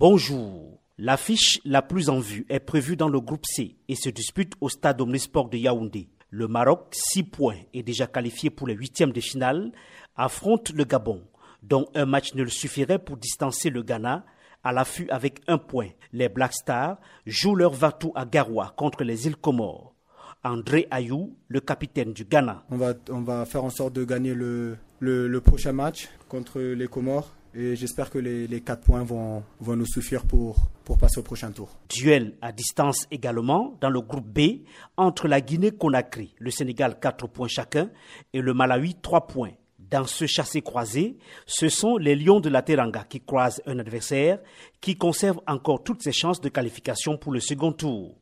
Bonjour. L'affiche la plus en vue est prévue dans le groupe C et se dispute au stade Omnisport de Yaoundé. Le Maroc, 6 points et déjà qualifié pour les huitièmes de finale, affronte le Gabon, dont un match ne le suffirait pour distancer le Ghana à l'affût avec un point. Les Black Stars jouent leur Vatou à Garoua contre les îles Comores. André Ayou, le capitaine du Ghana. On va, faire en sorte de gagner le, prochain match contre les Comores et j'espère que les, 4 points vont, vont nous suffire pour, pour passer au prochain tour. Duel à distance également dans le groupe B entre la Guinée-Conakry, le Sénégal 4 points chacun et le Malawi 3 points. Dans ce chassé-croisé, ce sont les Lions de la Teranga qui croisent un adversaire qui conserve encore toutes ses chances de qualification pour le second tour.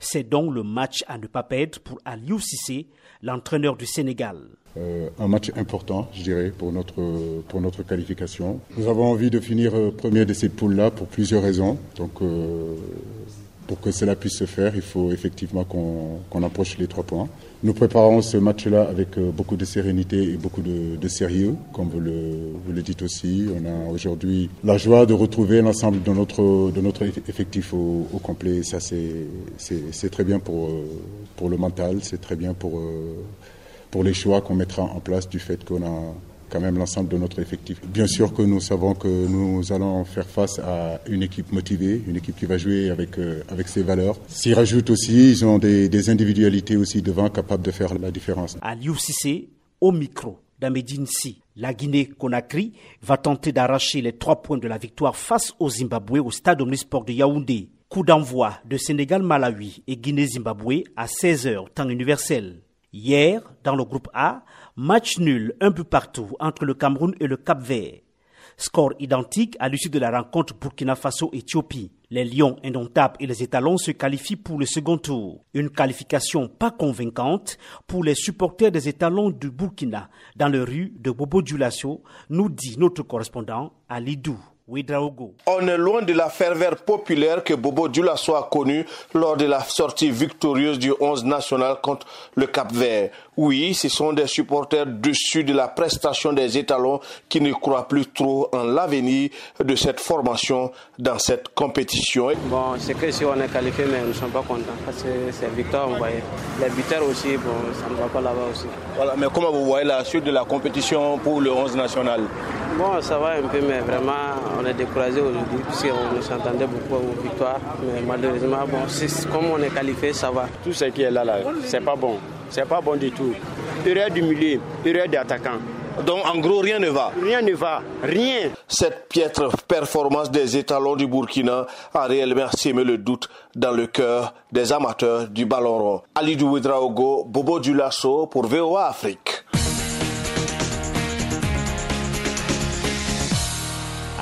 C'est donc le match à ne pas perdre pour Aliou Sissé, l'entraîneur du Sénégal. Euh, un match important, je dirais, pour notre, qualification. Nous avons envie de finir euh, premier de ces poules-là pour plusieurs raisons. Donc, euh, pour que cela puisse se faire, il faut effectivement qu'on approche les trois points. Nous préparons ce match-là avec beaucoup de sérénité et beaucoup de, sérieux, comme vous le, vous le, dites aussi. On a aujourd'hui la joie de retrouver l'ensemble de notre, de notre effectif au, complet. Ça, c'est très bien pour, pour le mental, c'est très bien pour pour les choix qu'on mettra en place du fait qu'on a quand même l'ensemble de notre effectif. Bien sûr que nous savons que nous allons faire face à une équipe motivée, une équipe qui va jouer avec, euh, avec ses valeurs. S'ils rajoutent aussi, ils ont des, individualités aussi devant capables de faire la différence. À l'UCC, au micro d'Amedine Si, la Guinée-Conakry va tenter d'arracher les trois points de la victoire face au Zimbabwe au stade Omnisport de Yaoundé. Coup d'envoi de Sénégal-Malawi et Guinée-Zimbabwe à 16h, temps universel. Hier, dans le groupe A, match nul un peu partout entre le Cameroun et le Cap-Vert. Score identique à l'issue de la rencontre Burkina Faso-Éthiopie. Les Lions indomptables et les étalons se qualifient pour le second tour. Une qualification pas convaincante pour les supporters des étalons du Burkina dans les rues de Bobo Dioulasso, nous dit notre correspondant Ali On est loin de la ferveur populaire que Bobo Dioula soit connu lors de la sortie victorieuse du 11 national contre le Cap Vert. Oui, ce sont des supporters dessus de la prestation des étalons qui ne croient plus trop en l'avenir de cette formation dans cette compétition. Bon, c'est que si on est qualifié, mais nous ne sommes pas contents parce que c'est victoire, on voyait. Les buteurs aussi, bon, ça ne va pas là-bas aussi. Voilà, mais comment vous voyez la suite de la compétition pour le 11 national? Bon, ça va un peu, mais vraiment, on est découragé aujourd'hui puisqu'on s'entendait beaucoup aux victoires. Mais malheureusement, bon, comme on est qualifié, ça va. Tout ce qui est là, là, c'est pas bon. C'est pas bon du tout. Erreur du milieu, erreur d'attaquant. Donc en gros, rien ne va. Rien ne va, rien. Cette piètre performance des étalons du Burkina a réellement sémé le doute dans le cœur des amateurs du ballon rond. Ali Ouedraogo, Bobo Dulasso pour VOA Afrique.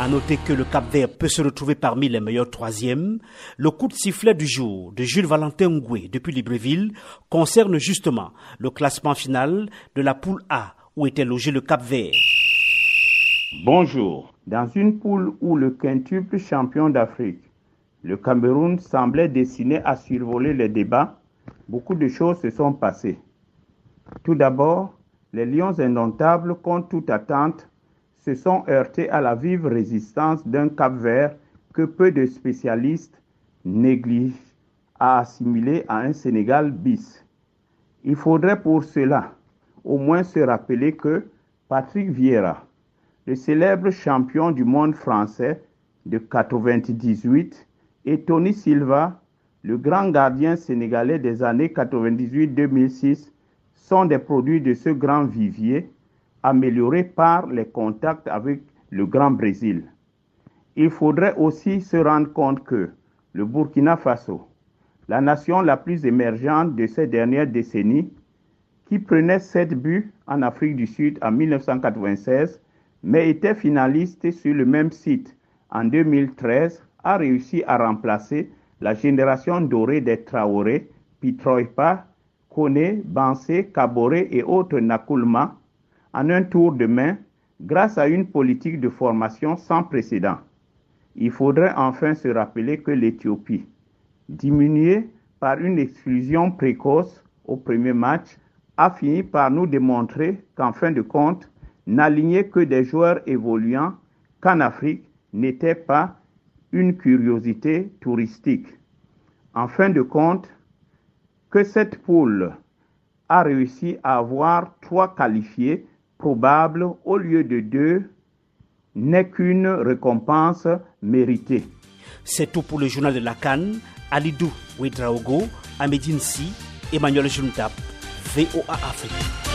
À noter que le Cap Vert peut se retrouver parmi les meilleurs troisièmes. Le coup de sifflet du jour de Jules Valentin Ngoué depuis Libreville concerne justement le classement final de la poule A où était logé le Cap Vert. Bonjour. Dans une poule où le quintuple champion d'Afrique, le Cameroun semblait destiné à survoler les débats, beaucoup de choses se sont passées. Tout d'abord, les Lions indomptables, contre toute attente, se sont heurtés à la vive résistance d'un Cap Vert que peu de spécialistes négligent à assimiler à un Sénégal bis. Il faudrait pour cela au moins se rappeler que Patrick Vieira, le célèbre champion du monde français de 98, et Tony Silva, le grand gardien sénégalais des années 98-2006, sont des produits de ce grand vivier amélioré par les contacts avec le Grand Brésil. Il faudrait aussi se rendre compte que le Burkina Faso, la nation la plus émergente de ces dernières décennies, qui prenait 7 buts en Afrique du Sud en 1996, mais était finaliste sur le même site en 2013, a réussi à remplacer la génération dorée des Traoré, Pitroipa, Kone, Bansé, Kabore et autres Nakulma en un tour de main grâce à une politique de formation sans précédent. Il faudrait enfin se rappeler que l'Éthiopie, diminuée par une exclusion précoce au premier match, a fini par nous démontrer qu'en fin de compte, n'aligner que des joueurs évoluants qu'en Afrique n'était pas une curiosité touristique. En fin de compte, que cette poule a réussi à avoir trois qualifiés probables au lieu de deux n'est qu'une récompense méritée. C'est tout pour le journal de la Cannes. Alidou Ouedraogo, Amedine Si, Emmanuel Juntap, VOA Afrique.